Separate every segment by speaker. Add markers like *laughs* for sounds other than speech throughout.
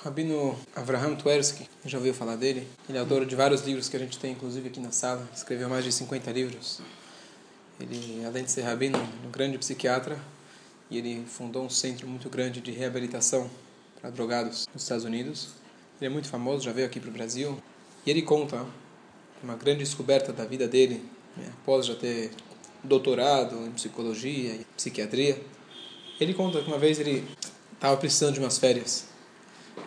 Speaker 1: Rabino Avraham Tversky, já ouviu falar dele? Ele é autor de vários livros que a gente tem, inclusive aqui na sala. Escreveu mais de 50 livros. Ele, além de ser rabino, um grande psiquiatra. E ele fundou um centro muito grande de reabilitação para drogados nos Estados Unidos. Ele é muito famoso, já veio aqui para o Brasil. E ele conta uma grande descoberta da vida dele, né, após já ter doutorado em psicologia e psiquiatria. Ele conta que uma vez ele estava precisando de umas férias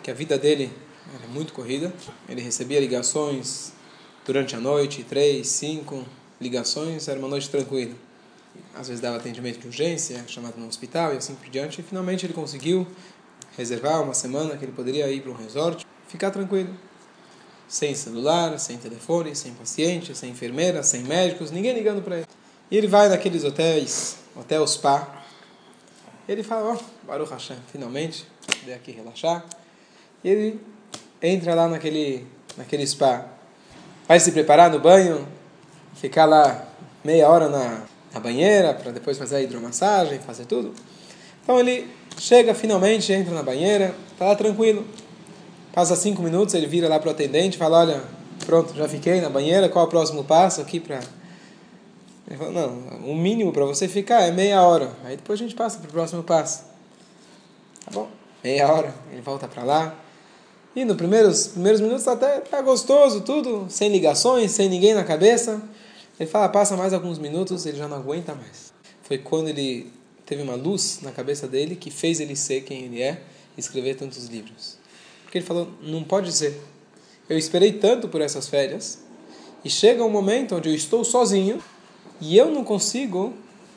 Speaker 1: que a vida dele era muito corrida. Ele recebia ligações durante a noite, três, cinco ligações, era uma noite tranquila. Às vezes dava atendimento de urgência, chamado no hospital e assim por diante. E finalmente ele conseguiu reservar uma semana que ele poderia ir para um resort, ficar tranquilo. Sem celular, sem telefone, sem paciente, sem enfermeira, sem médicos, ninguém ligando para ele. E ele vai naqueles hotéis, hotel spa. Ele fala, ó, oh, Baruch Hashem, finalmente, veio aqui relaxar. E ele entra lá naquele, naquele spa. Vai se preparar no banho, ficar lá meia hora na, na banheira, para depois fazer a hidromassagem, fazer tudo. Então ele chega finalmente, entra na banheira, está lá tranquilo. Passa cinco minutos, ele vira lá para o atendente fala: Olha, pronto, já fiquei na banheira, qual é o próximo passo aqui para. Ele fala: Não, o mínimo para você ficar é meia hora. Aí depois a gente passa para o próximo passo. Tá bom, meia hora, ele volta para lá. E nos primeiros, primeiros minutos até tá gostoso, tudo, sem ligações, sem ninguém na cabeça. Ele fala, passa mais alguns minutos, ele já não aguenta mais. Foi quando ele teve uma luz na cabeça dele que fez ele ser quem ele é e escrever tantos livros. Porque ele falou, não pode ser. Eu esperei tanto por essas férias e chega um momento onde eu estou sozinho e eu não consigo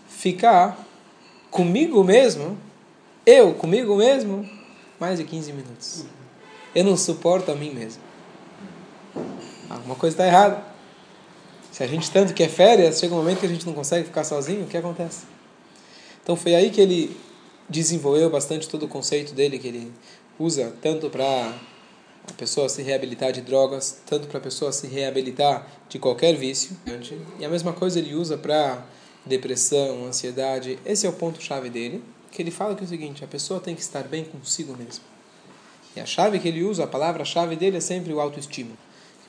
Speaker 1: ficar comigo mesmo, eu comigo mesmo, mais de 15 minutos. Eu não suporto a mim mesmo. Alguma coisa está errada. Se a gente tanto quer férias, chega um momento que a gente não consegue ficar sozinho, o que acontece? Então foi aí que ele desenvolveu bastante todo o conceito dele, que ele usa tanto para a pessoa se reabilitar de drogas, tanto para a pessoa se reabilitar de qualquer vício. E a mesma coisa ele usa para depressão, ansiedade. Esse é o ponto-chave dele, que ele fala que é o seguinte, a pessoa tem que estar bem consigo mesmo. E a chave que ele usa, a palavra-chave dele é sempre o autoestima.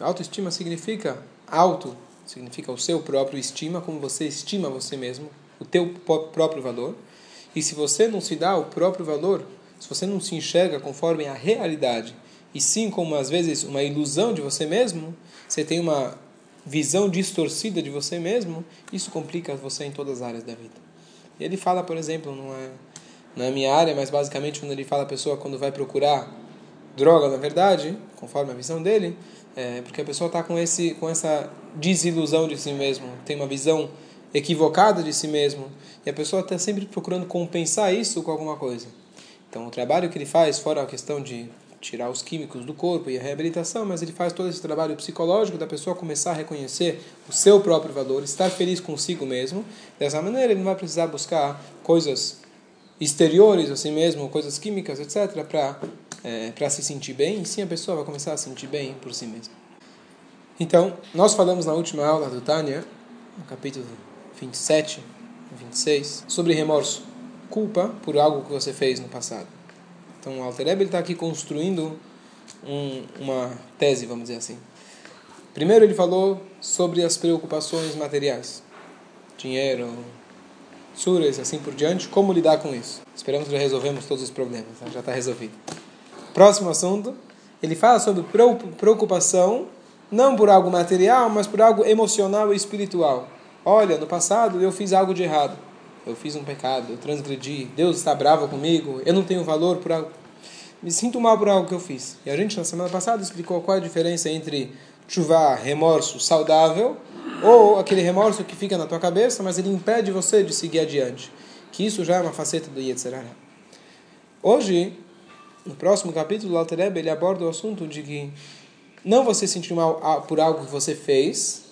Speaker 1: Autoestima significa auto, significa o seu próprio estima, como você estima você mesmo, o teu próprio valor. E se você não se dá o próprio valor, se você não se enxerga conforme a realidade, e sim como às vezes uma ilusão de você mesmo, você tem uma visão distorcida de você mesmo, isso complica você em todas as áreas da vida. E ele fala, por exemplo, não é na minha área, mas basicamente quando ele fala a pessoa quando vai procurar droga, na verdade, conforme a visão dele, é porque a pessoa está com, esse, com essa desilusão de si mesmo, tem uma visão equivocada de si mesmo, e a pessoa está sempre procurando compensar isso com alguma coisa. Então, o trabalho que ele faz, fora a questão de tirar os químicos do corpo e a reabilitação, mas ele faz todo esse trabalho psicológico da pessoa começar a reconhecer o seu próprio valor, estar feliz consigo mesmo. Dessa maneira, ele não vai precisar buscar coisas exteriores assim mesmo, coisas químicas, etc., para é, para se sentir bem, e sim a pessoa vai começar a se sentir bem por si mesma. Então, nós falamos na última aula do Tânia, no capítulo 27, 26, sobre remorso, culpa por algo que você fez no passado. Então, o Alter está aqui construindo um, uma tese, vamos dizer assim. Primeiro ele falou sobre as preocupações materiais, dinheiro, suras, assim por diante, como lidar com isso. Esperamos que já resolvemos todos os problemas, né? já está resolvido. Próximo assunto, ele fala sobre preocupação, não por algo material, mas por algo emocional e espiritual. Olha, no passado eu fiz algo de errado. Eu fiz um pecado, eu transgredi, Deus está bravo comigo, eu não tenho valor por algo. Me sinto mal por algo que eu fiz. E a gente, na semana passada, explicou qual é a diferença entre chuva, remorso saudável, ou aquele remorso que fica na tua cabeça, mas ele impede você de seguir adiante. Que isso já é uma faceta do Yetzirah. Hoje, no próximo capítulo, o Alter ele aborda o assunto de que não você se sentir mal por algo que você fez,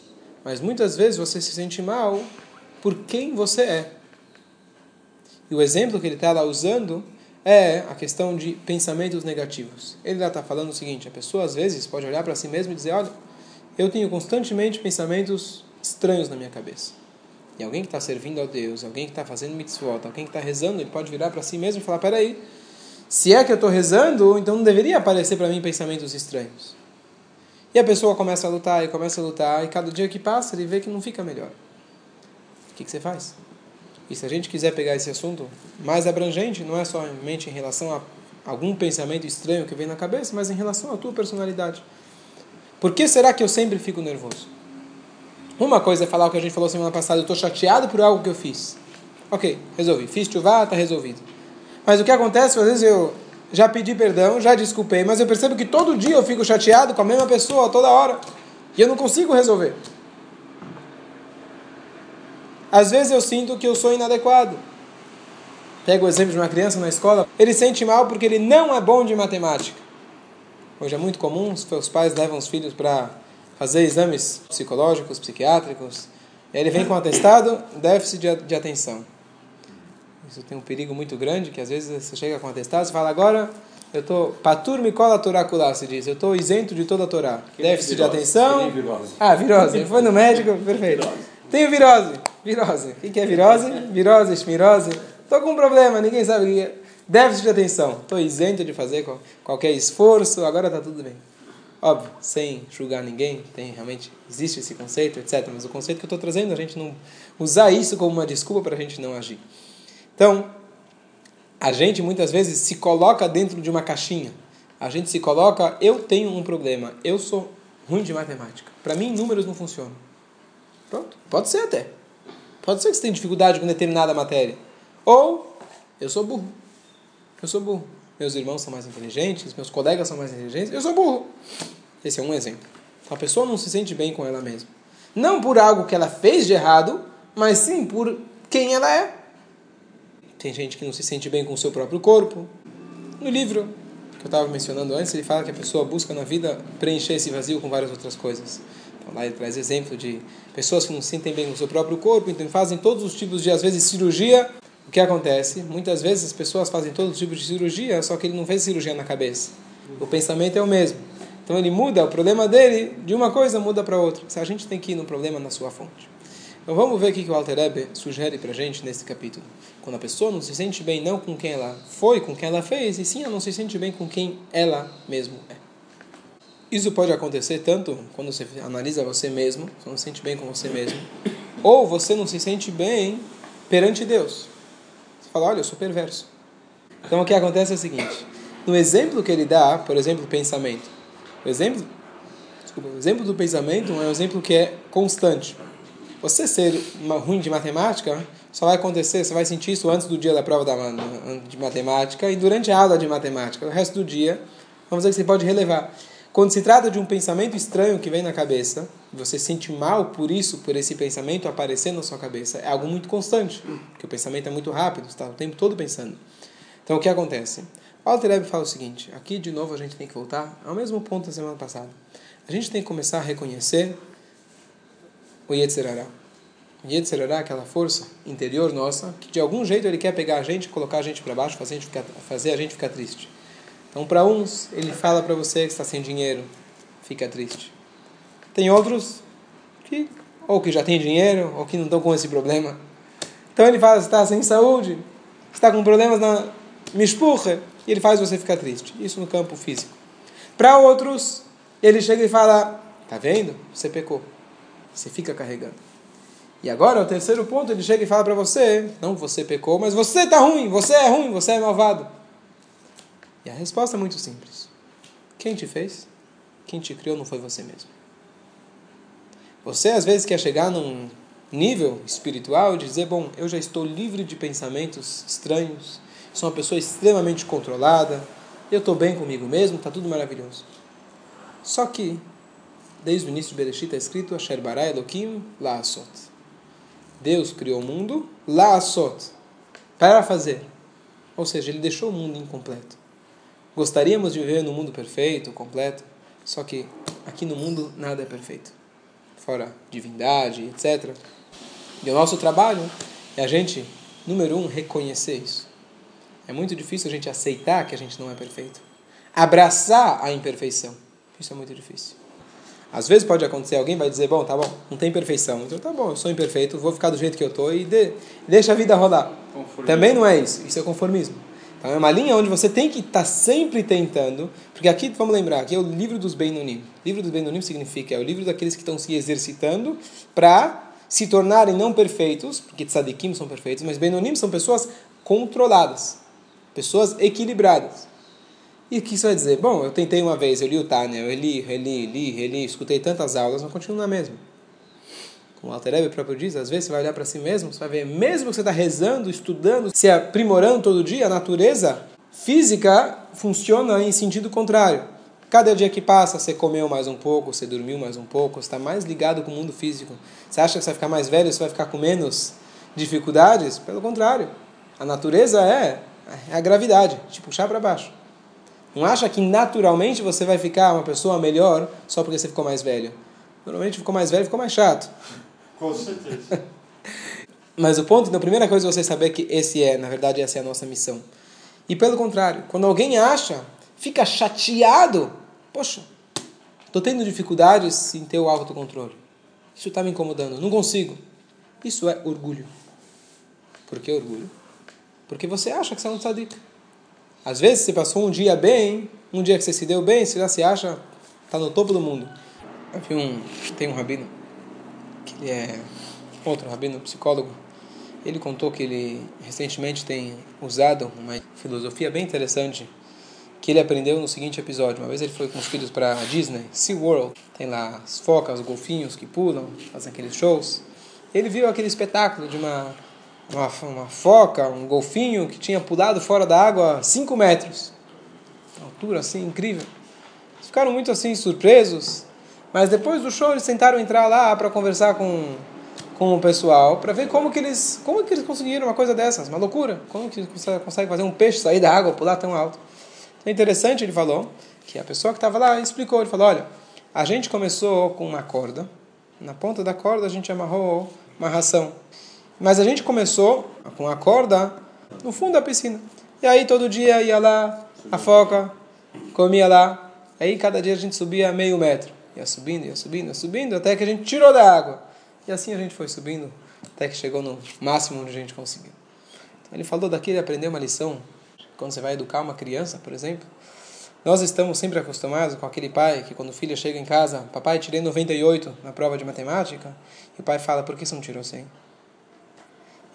Speaker 1: mas muitas vezes você se sente mal por quem você é. E o exemplo que ele está lá usando é a questão de pensamentos negativos. Ele lá está falando o seguinte: a pessoa às vezes pode olhar para si mesma e dizer, olha, eu tenho constantemente pensamentos estranhos na minha cabeça. E alguém que está servindo a Deus, alguém que está fazendo mitzvot, alguém que está rezando, ele pode virar para si mesmo e falar: peraí, Se é que eu estou rezando, então não deveria aparecer para mim pensamentos estranhos. E a pessoa começa a lutar e começa a lutar, e cada dia que passa ele vê que não fica melhor. O que, que você faz? E se a gente quiser pegar esse assunto mais abrangente, não é somente em relação a algum pensamento estranho que vem na cabeça, mas em relação à tua personalidade. Por que será que eu sempre fico nervoso? Uma coisa é falar o que a gente falou semana passada, eu estou chateado por algo que eu fiz. Ok, resolvi. Fiz chuva, está resolvido. Mas o que acontece, às vezes eu já pedi perdão, já desculpei, mas eu percebo que todo dia eu fico chateado com a mesma pessoa, toda hora, e eu não consigo resolver. Às vezes eu sinto que eu sou inadequado. Pega o exemplo de uma criança na escola, ele sente mal porque ele não é bom de matemática. Hoje é muito comum, os pais levam os filhos para fazer exames psicológicos, psiquiátricos, e aí ele vem com atestado, déficit de atenção. Isso tem um perigo muito grande, que às vezes você chega com atestado e fala, agora eu estou patur mikola torakulá, se diz, eu estou isento de toda a Torá. Déficit de atenção. Virose. Ah, virose. Foi no médico, *laughs* perfeito. Tenho virose. Virose. O que é virose? Virose, esmirose. Estou com um problema, ninguém sabe o que é. Déficit de atenção. Estou isento de fazer qualquer esforço, agora está tudo bem. Óbvio, sem julgar ninguém, tem realmente existe esse conceito, etc. Mas o conceito que eu estou trazendo, a gente não usar isso como uma desculpa para a gente não agir. Então, a gente muitas vezes se coloca dentro de uma caixinha. A gente se coloca, eu tenho um problema, eu sou ruim de matemática. Para mim, números não funcionam. Pronto, pode ser até. Pode ser que você tenha dificuldade com determinada matéria. Ou, eu sou burro. Eu sou burro meus irmãos são mais inteligentes, meus colegas são mais inteligentes, eu sou burro. Esse é um exemplo. A pessoa não se sente bem com ela mesma. Não por algo que ela fez de errado, mas sim por quem ela é. Tem gente que não se sente bem com o seu próprio corpo. No livro que eu estava mencionando antes, ele fala que a pessoa busca na vida preencher esse vazio com várias outras coisas. Então lá ele traz exemplo de pessoas que não se sentem bem com o seu próprio corpo, então fazem todos os tipos de, às vezes, cirurgia o que acontece? Muitas vezes as pessoas fazem todo tipo de cirurgia, só que ele não fez cirurgia na cabeça. O pensamento é o mesmo. Então ele muda, o problema dele, de uma coisa muda para outra. Se a gente tem que ir no problema na sua fonte. Então vamos ver o que o Alter Ebe sugere para gente nesse capítulo. Quando a pessoa não se sente bem não com quem ela foi, com quem ela fez, e sim ela não se sente bem com quem ela mesmo é. Isso pode acontecer tanto quando você analisa você mesmo, você não se sente bem com você mesmo, ou você não se sente bem perante Deus fala, olha, eu sou perverso. Então o que acontece é o seguinte: no exemplo que ele dá, por exemplo, pensamento, o exemplo, desculpa, o exemplo do pensamento é um exemplo que é constante. Você ser ruim de matemática só vai acontecer, você vai sentir isso antes do dia da prova da, de matemática e durante a aula de matemática. O resto do dia, vamos dizer que você pode relevar. Quando se trata de um pensamento estranho que vem na cabeça, você sente mal por isso, por esse pensamento aparecer na sua cabeça, é algo muito constante, porque o pensamento é muito rápido, está o tempo todo pensando. Então o que acontece? O Alter fala o seguinte, aqui de novo a gente tem que voltar ao mesmo ponto da semana passada. A gente tem que começar a reconhecer o Yetzirará. O Yetzirará é aquela força interior nossa, que de algum jeito ele quer pegar a gente, colocar a gente para baixo, fazer a gente ficar, fazer a gente ficar triste. Então, para uns, ele fala para você que está sem dinheiro, fica triste. Tem outros que ou que já tem dinheiro ou que não estão com esse problema. Então ele fala, está sem saúde, está com problemas na mispurra, e ele faz você ficar triste. Isso no campo físico. Para outros, ele chega e fala, tá vendo? Você pecou. Você fica carregando. E agora, o terceiro ponto, ele chega e fala para você, não você pecou, mas você está ruim, você é ruim, você é malvado. E a resposta é muito simples. Quem te fez? Quem te criou não foi você mesmo. Você às vezes quer chegar num nível espiritual e dizer: Bom, eu já estou livre de pensamentos estranhos, sou uma pessoa extremamente controlada, eu estou bem comigo mesmo, está tudo maravilhoso. Só que, desde o início de Bereshit está escrito: Asher bara Elohim la asot. Deus criou o mundo la asot, para fazer. Ou seja, ele deixou o mundo incompleto. Gostaríamos de viver num mundo perfeito, completo, só que aqui no mundo nada é perfeito. Fora divindade, etc. E o nosso trabalho é a gente, número um, reconhecer isso. É muito difícil a gente aceitar que a gente não é perfeito. Abraçar a imperfeição. Isso é muito difícil. Às vezes pode acontecer, alguém vai dizer, bom, tá bom, não tem perfeição. Então tá bom, eu sou imperfeito, vou ficar do jeito que eu tô e de, deixa a vida rolar. Também não é isso. Isso é conformismo. Então é uma linha onde você tem que estar tá sempre tentando, porque aqui, vamos lembrar, aqui é o livro dos Beinonim. Livro dos Beinonim significa, é o livro daqueles que estão se exercitando para se tornarem não perfeitos, porque tzadikim são perfeitos, mas Beinonim são pessoas controladas, pessoas equilibradas. E o que isso vai dizer? Bom, eu tentei uma vez, eu li o Tânia, eu li, reli, li, reli, escutei tantas aulas, mas continuo na mesma. Como o Altereb próprio diz, às vezes você vai olhar para si mesmo, você vai ver, mesmo que você está rezando, estudando, se aprimorando todo dia, a natureza física funciona em sentido contrário. Cada dia que passa, você comeu mais um pouco, você dormiu mais um pouco, você está mais ligado com o mundo físico. Você acha que você vai ficar mais velho, você vai ficar com menos dificuldades? Pelo contrário. A natureza é, é a gravidade, te puxar para baixo. Não acha que naturalmente você vai ficar uma pessoa melhor só porque você ficou mais velho. Normalmente ficou mais velho, ficou mais chato.
Speaker 2: Com certeza. *laughs*
Speaker 1: Mas o ponto, então, a primeira coisa é você saber que esse é, na verdade, essa é a nossa missão. E pelo contrário, quando alguém acha, fica chateado, poxa, estou tendo dificuldades em ter o autocontrole. Isso está me incomodando, não consigo. Isso é orgulho. Por que orgulho? Porque você acha que você é um tzadik. Às vezes você passou um dia bem, um dia que você se deu bem, você já se acha, está no topo do mundo. Um, tem um rabino, que ele é outro rabino, psicólogo, ele contou que ele recentemente tem usado uma filosofia bem interessante que ele aprendeu no seguinte episódio. Uma vez ele foi com os filhos para a Disney, SeaWorld, tem lá as focas, os golfinhos que pulam, fazem aqueles shows. Ele viu aquele espetáculo de uma uma, uma foca, um golfinho que tinha pulado fora da água 5 metros. Uma altura assim incrível. Eles ficaram muito assim surpresos, mas depois do show eles tentaram entrar lá para conversar com, com o pessoal, para ver como que eles como que eles conseguiram uma coisa dessas, uma loucura. Como que eles conseguem fazer um peixe sair da água, pular tão alto. Então, interessante, ele falou, que a pessoa que estava lá explicou, ele falou, olha, a gente começou com uma corda, na ponta da corda a gente amarrou uma ração. Mas a gente começou com a corda no fundo da piscina. E aí todo dia ia lá, a foca, comia lá. Aí cada dia a gente subia meio metro. Ia subindo, ia subindo, ia subindo, até que a gente tirou da água. E assim a gente foi subindo, até que chegou no máximo onde a gente conseguiu. Então ele falou daqui, ele aprendeu uma lição. Quando você vai educar uma criança, por exemplo, nós estamos sempre acostumados com aquele pai que quando o filho chega em casa, papai, tirei 98 na prova de matemática, e o pai fala, por que você não tirou 100?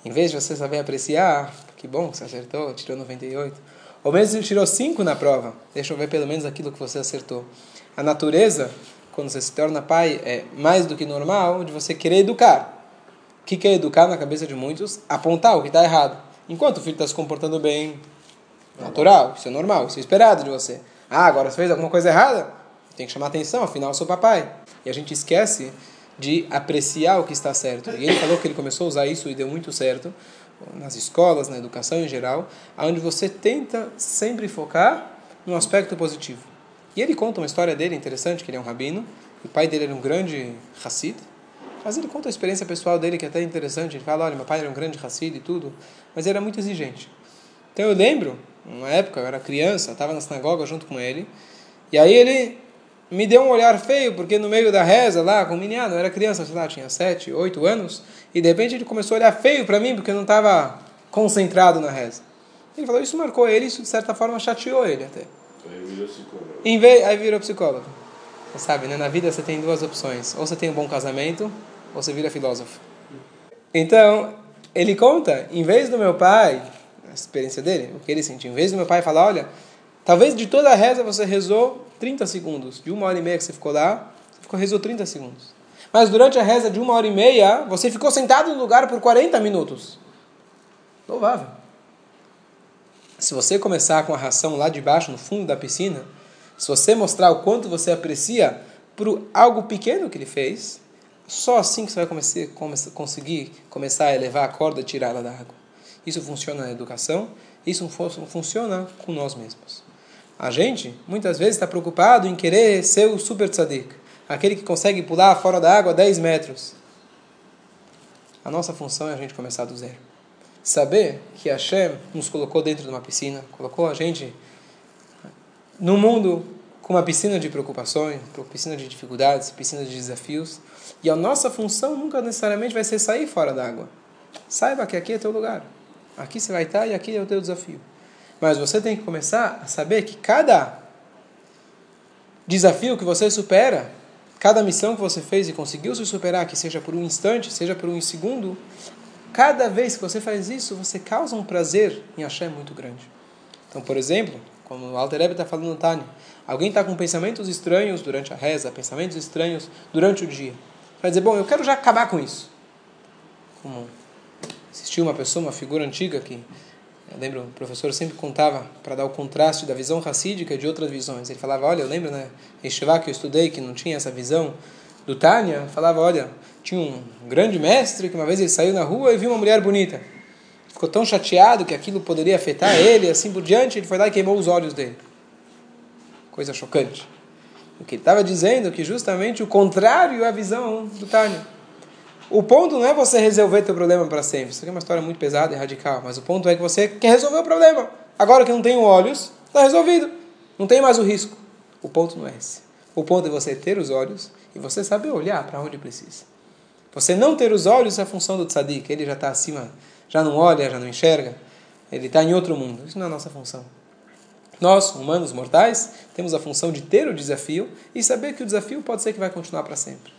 Speaker 1: Em vez de você saber apreciar, que bom que você acertou, tirou 98. Ou mesmo tirou 5 na prova, deixa eu ver pelo menos aquilo que você acertou. A natureza, quando você se torna pai, é mais do que normal de você querer educar. O que é educar na cabeça de muitos? Apontar o que está errado. Enquanto o filho está se comportando bem, natural, isso é normal, isso é esperado de você. Ah, agora você fez alguma coisa errada? Tem que chamar atenção, afinal eu sou papai. E a gente esquece de apreciar o que está certo. E ele falou que ele começou a usar isso e deu muito certo nas escolas, na educação em geral, onde você tenta sempre focar no aspecto positivo. E ele conta uma história dele interessante, que ele é um rabino, o pai dele era um grande Hassid, mas ele conta a experiência pessoal dele que é até interessante. Ele fala, olha, meu pai era um grande Hassid e tudo, mas ele era muito exigente. Então eu lembro, uma época, eu era criança, estava na sinagoga junto com ele, e aí ele me deu um olhar feio, porque no meio da reza lá, com o menino, eu era criança, sei lá, tinha 7, 8 anos, e de repente ele começou a olhar feio para mim, porque eu não estava concentrado na reza. Ele falou, isso marcou ele, isso de certa forma chateou ele até.
Speaker 2: Aí virou psicólogo.
Speaker 1: Em vez, aí virou psicólogo. Você sabe, né? Na vida você tem duas opções. Ou você tem um bom casamento, ou você vira filósofo. Então, ele conta, em vez do meu pai, a experiência dele, o que ele sentiu, em vez do meu pai falar, olha, talvez de toda a reza você rezou 30 segundos. De uma hora e meia que você ficou lá, você ficou, rezou 30 segundos. Mas durante a reza de uma hora e meia, você ficou sentado no lugar por 40 minutos. Louvável. Se você começar com a ração lá de baixo, no fundo da piscina, se você mostrar o quanto você aprecia por algo pequeno que ele fez, só assim que você vai comece, conseguir começar a elevar a corda e tirá-la da água. Isso funciona na educação, isso funciona com nós mesmos. A gente, muitas vezes, está preocupado em querer ser o super tzadik, aquele que consegue pular fora da água 10 metros. A nossa função é a gente começar do zero. Saber que Hashem nos colocou dentro de uma piscina, colocou a gente no mundo com uma piscina de preocupações, piscina de dificuldades, piscina de desafios. E a nossa função nunca necessariamente vai ser sair fora da água. Saiba que aqui é teu lugar. Aqui você vai estar e aqui é o teu desafio. Mas você tem que começar a saber que cada desafio que você supera, cada missão que você fez e conseguiu se superar, que seja por um instante, seja por um segundo, cada vez que você faz isso, você causa um prazer em Hashem muito grande. Então, por exemplo, como o Alter está falando no Tânia, alguém está com pensamentos estranhos durante a reza, pensamentos estranhos durante o dia. Vai dizer, bom, eu quero já acabar com isso. Como existiu uma pessoa, uma figura antiga que eu lembro, o professor sempre contava para dar o contraste da visão racídica de outras visões. Ele falava, olha, eu lembro, né, em Shiva que eu estudei, que não tinha essa visão do Tânia, falava, olha, tinha um grande mestre que uma vez ele saiu na rua e viu uma mulher bonita. Ficou tão chateado que aquilo poderia afetar ele, assim por diante, ele foi lá e queimou os olhos dele. Coisa chocante. O que ele estava dizendo é que justamente o contrário é a visão do Tânia. O ponto não é você resolver teu problema para sempre. Isso aqui é uma história muito pesada e radical, mas o ponto é que você quer resolver o problema. Agora que não tenho olhos, está resolvido. Não tem mais o risco. O ponto não é esse. O ponto é você ter os olhos e você saber olhar para onde precisa. Você não ter os olhos é a função do tzadik. Ele já está acima, já não olha, já não enxerga. Ele está em outro mundo. Isso não é a nossa função. Nós, humanos mortais, temos a função de ter o desafio e saber que o desafio pode ser que vai continuar para sempre.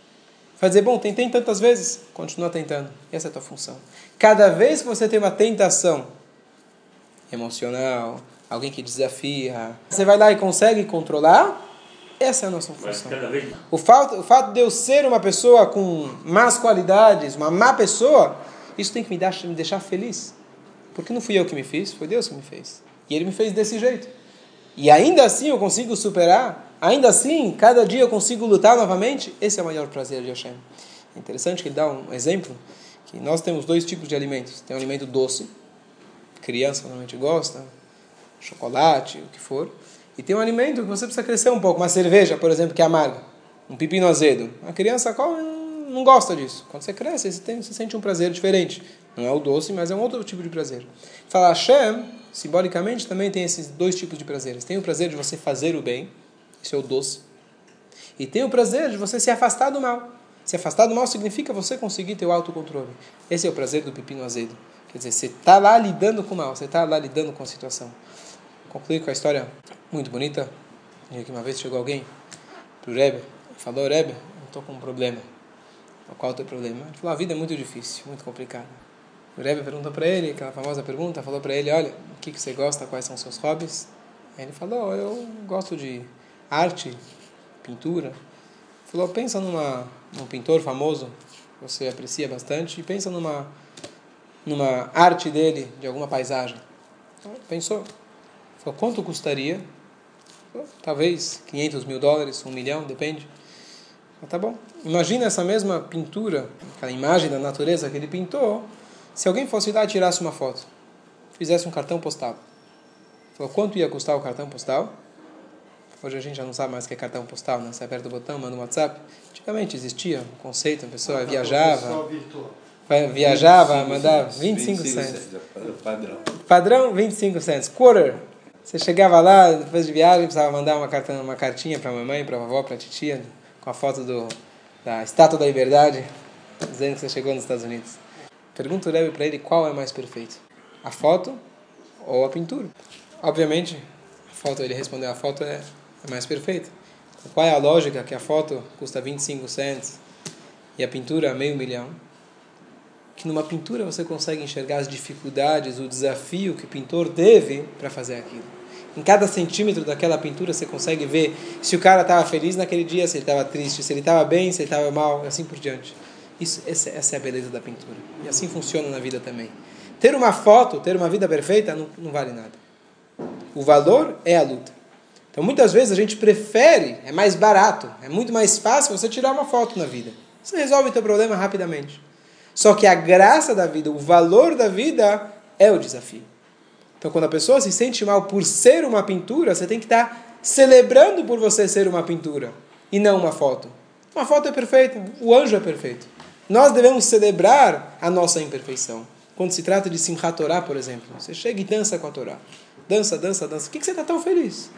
Speaker 1: Vai dizer, bom, tentei tantas vezes, continua tentando. Essa é a tua função. Cada vez que você tem uma tentação emocional, alguém que desafia, você vai lá e consegue controlar, essa é a nossa função. O fato, o fato de eu ser uma pessoa com más qualidades, uma má pessoa, isso tem que me, dar, me deixar feliz. Porque não fui eu que me fiz, foi Deus que me fez. E Ele me fez desse jeito. E ainda assim eu consigo superar ainda assim, cada dia eu consigo lutar novamente, esse é o maior prazer de Hashem. É interessante que ele dá um exemplo, que nós temos dois tipos de alimentos. Tem um alimento doce, criança normalmente gosta, chocolate, o que for. E tem um alimento que você precisa crescer um pouco, uma cerveja, por exemplo, que é amarga, um pepino azedo. A criança come, não gosta disso. Quando você cresce, você, tem, você sente um prazer diferente. Não é o doce, mas é um outro tipo de prazer. Fala Hashem, simbolicamente, também tem esses dois tipos de prazeres. Tem o prazer de você fazer o bem, isso é o doce. E tem o prazer de você se afastar do mal. Se afastar do mal significa você conseguir ter o autocontrole. Esse é o prazer do pepino azedo. Quer dizer, você está lá lidando com o mal, você está lá lidando com a situação. Concluí com a história muito bonita. Que uma vez chegou alguém para o Rebbe falou: Rebbe, eu estou com um problema. Qual é o teu problema? Ele falou: a vida é muito difícil, muito complicada. O Rebbe perguntou para ele, aquela famosa pergunta, falou para ele: olha, o que, que você gosta, quais são os seus hobbies? Aí ele falou: eu gosto de arte, pintura. Falou, pensa numa, num pintor famoso, você aprecia bastante, e pensa numa, numa arte dele, de alguma paisagem. Pensou. Falou, quanto custaria? Falou, Talvez 500 mil dólares, um milhão, depende. Falou, tá bom. Imagina essa mesma pintura, aquela imagem da natureza que ele pintou, se alguém fosse lá e tirasse uma foto, fizesse um cartão postal. Falou, quanto ia custar o cartão postal? Hoje a gente já não sabe mais o que é cartão postal, né? Você aperta o botão, manda um WhatsApp. Antigamente existia um conceito, a pessoa viajava, viajava, mandava 25 cents. Padrão. Padrão, 25 cents. Quarter. Você chegava lá, depois de viagem, precisava mandar uma, carta, uma cartinha para a mamãe, para a vovó, para a titia, com a foto do, da Estátua da Liberdade, dizendo que você chegou nos Estados Unidos. Pergunta o Rebbe para ele qual é mais perfeito, a foto ou a pintura. Obviamente, a foto, ele respondeu, a foto é é mais perfeita. Então, qual é a lógica que a foto custa 25 cents e a pintura meio milhão? Que numa pintura você consegue enxergar as dificuldades, o desafio que o pintor teve para fazer aquilo. Em cada centímetro daquela pintura você consegue ver se o cara estava feliz naquele dia, se ele estava triste, se ele estava bem, se ele estava mal, e assim por diante. Isso, essa é a beleza da pintura. E assim funciona na vida também. Ter uma foto, ter uma vida perfeita, não, não vale nada. O valor é a luta. Então muitas vezes a gente prefere, é mais barato, é muito mais fácil você tirar uma foto na vida. Você resolve o teu problema rapidamente. Só que a graça da vida, o valor da vida é o desafio. Então quando a pessoa se sente mal por ser uma pintura, você tem que estar celebrando por você ser uma pintura e não uma foto. Uma foto é perfeita, o anjo é perfeito. Nós devemos celebrar a nossa imperfeição. Quando se trata de Simchat Torah, por exemplo, você chega e dança com a Torá. Dança, dança, dança. Por que você está tão feliz?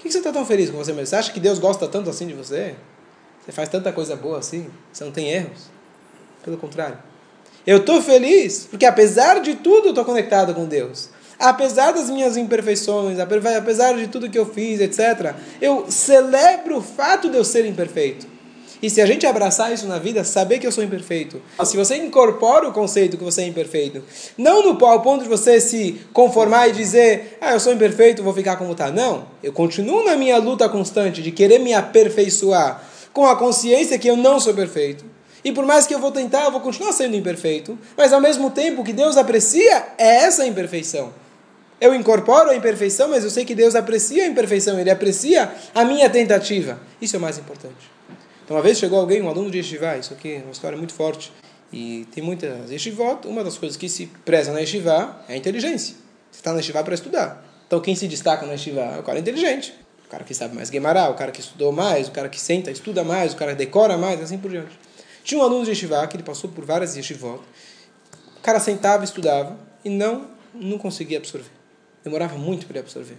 Speaker 1: Por que você está tão feliz com você mesmo? Você acha que Deus gosta tanto assim de você? Você faz tanta coisa boa assim? Você não tem erros? Pelo contrário. Eu estou feliz porque, apesar de tudo, estou conectado com Deus. apesar das minhas imperfeições, apesar de tudo que eu fiz, etc., eu celebro o fato de eu ser imperfeito. E se a gente abraçar isso na vida, saber que eu sou imperfeito. Se você incorpora o conceito que você é imperfeito, não no ao ponto de você se conformar e dizer, ah, eu sou imperfeito, vou ficar como está. Não. Eu continuo na minha luta constante de querer me aperfeiçoar com a consciência que eu não sou perfeito. E por mais que eu vou tentar, eu vou continuar sendo imperfeito. Mas ao mesmo tempo, que Deus aprecia é essa imperfeição. Eu incorporo a imperfeição, mas eu sei que Deus aprecia a imperfeição, Ele aprecia a minha tentativa. Isso é o mais importante. Então, uma vez chegou alguém, um aluno de Yeshiva, isso aqui é uma história muito forte, e tem muitas Yeshivot, uma das coisas que se preza na Yeshiva é a inteligência. Você está na Yeshiva para estudar. Então, quem se destaca na Yeshiva é o cara inteligente. O cara que sabe mais Gemara, o cara que estudou mais, o cara que senta, estuda mais, o cara decora mais, assim por diante. Tinha um aluno de Yeshiva que ele passou por várias Yeshivot. O cara sentava, estudava e não, não conseguia absorver. Demorava muito para ele absorver.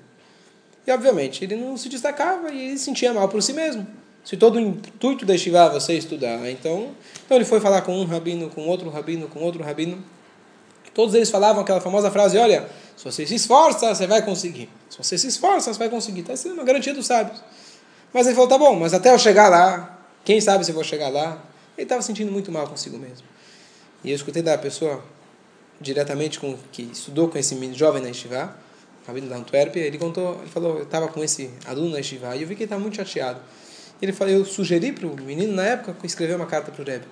Speaker 1: E, obviamente, ele não se destacava e sentia mal por si mesmo. Se todo o intuito da Yeshiva é você estudar, então, então ele foi falar com um rabino, com outro rabino, com outro rabino. Todos eles falavam aquela famosa frase: Olha, se você se esforça, você vai conseguir. Se você se esforça, você vai conseguir. Está sendo uma garantia dos sábios. Mas ele falou: Tá bom, mas até eu chegar lá, quem sabe se eu vou chegar lá? Ele estava sentindo muito mal consigo mesmo. E eu escutei da pessoa diretamente com que estudou com esse jovem na Yeshiva, rabino da Antuérpia, ele contou, ele falou, eu estava com esse aluno na Yeshiva e eu vi que ele estava muito chateado. Ele falou, eu sugeri para o menino, na época, escrever uma carta para o Rebbe.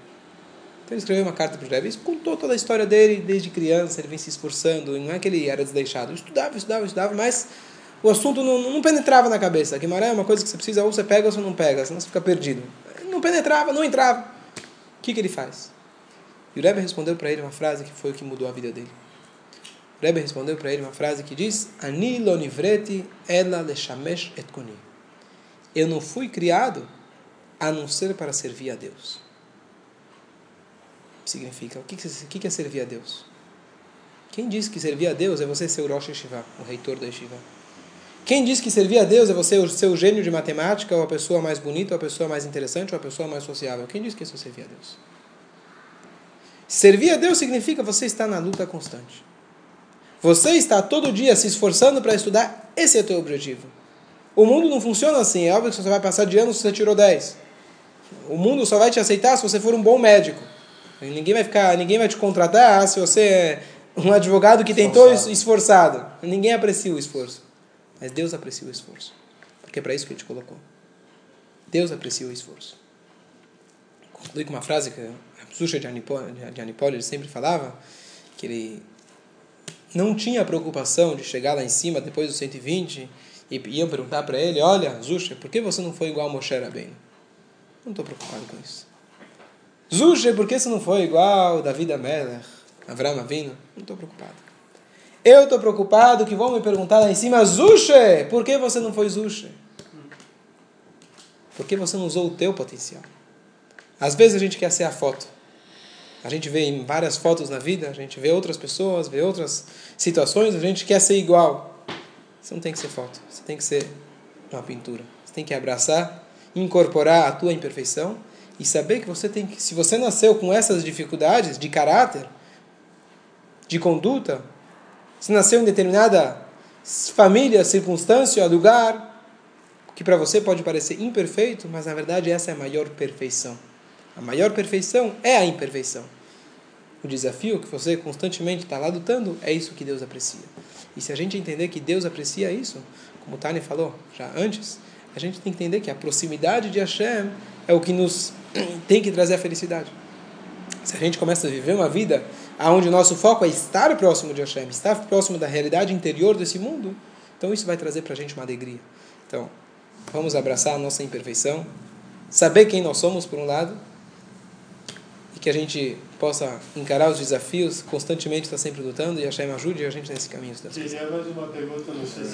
Speaker 1: Então ele escreveu uma carta para o Rebbe contou toda a história dele, desde criança, ele vem se esforçando, não é que ele era desleixado, estudava, estudava, estudava, mas o assunto não, não penetrava na cabeça. Guimarães é uma coisa que você precisa, ou você pega ou você não pega, senão você fica perdido. Não penetrava, não entrava. O que, que ele faz? E o Rebbe respondeu para ele uma frase que foi o que mudou a vida dele. O Rebbe respondeu para ele uma frase que diz: Ani lo nivreti ela et koni. Eu não fui criado a não ser para servir a Deus. Significa, o que é servir a Deus? Quem diz que servir a Deus é você ser o Rosh Yeshiva, o reitor da Yeshiva? Quem diz que servir a Deus é você ser o gênio de matemática, ou a pessoa mais bonita, ou a pessoa mais interessante, ou a pessoa mais sociável? Quem diz que isso é servir a Deus? Servir a Deus significa você estar na luta constante. Você está todo dia se esforçando para estudar, esse é o teu objetivo. O mundo não funciona assim. É óbvio que você vai passar de ano se você tirou 10. O mundo só vai te aceitar se você for um bom médico. Ninguém vai ficar, ninguém vai te contratar se você é um advogado que tentou esforçado. Ninguém aprecia o esforço. Mas Deus aprecia o esforço. Porque é para isso que ele te colocou. Deus aprecia o esforço. Conclui com uma frase que a Susha de Anipoli ele sempre falava, que ele não tinha preocupação de chegar lá em cima depois dos 120 e iam perguntar para ele, olha, Zusha, por que você não foi igual a Moshe Rabbeinu? Não estou preocupado com isso. Zusha, por que você não foi igual David Amelech, Avram Avinu? Não estou preocupado. Eu estou preocupado que vão me perguntar lá em cima, Zusha, por que você não foi Zusha? Por que você não usou o teu potencial? Às vezes a gente quer ser a foto. A gente vê em várias fotos na vida, a gente vê outras pessoas, vê outras situações, a gente quer ser igual. Você não tem que ser foto, você tem que ser uma pintura. Você tem que abraçar, incorporar a tua imperfeição e saber que você tem que, se você nasceu com essas dificuldades de caráter, de conduta, se nasceu em determinada família, circunstância, lugar, que para você pode parecer imperfeito, mas na verdade essa é a maior perfeição. A maior perfeição é a imperfeição. O desafio que você constantemente está lá lutando é isso que Deus aprecia. E se a gente entender que Deus aprecia isso, como o Tani falou já antes, a gente tem que entender que a proximidade de Hashem é o que nos *clears throat* tem que trazer a felicidade. Se a gente começa a viver uma vida onde o nosso foco é estar próximo de Hashem, estar próximo da realidade interior desse mundo, então isso vai trazer para a gente uma alegria. Então, vamos abraçar a nossa imperfeição, saber quem nós somos, por um lado, e que a gente possa encarar os desafios, constantemente estar sempre lutando, e Hashem ajude a gente nesse caminho.
Speaker 2: Teria mais uma pergunta, não sei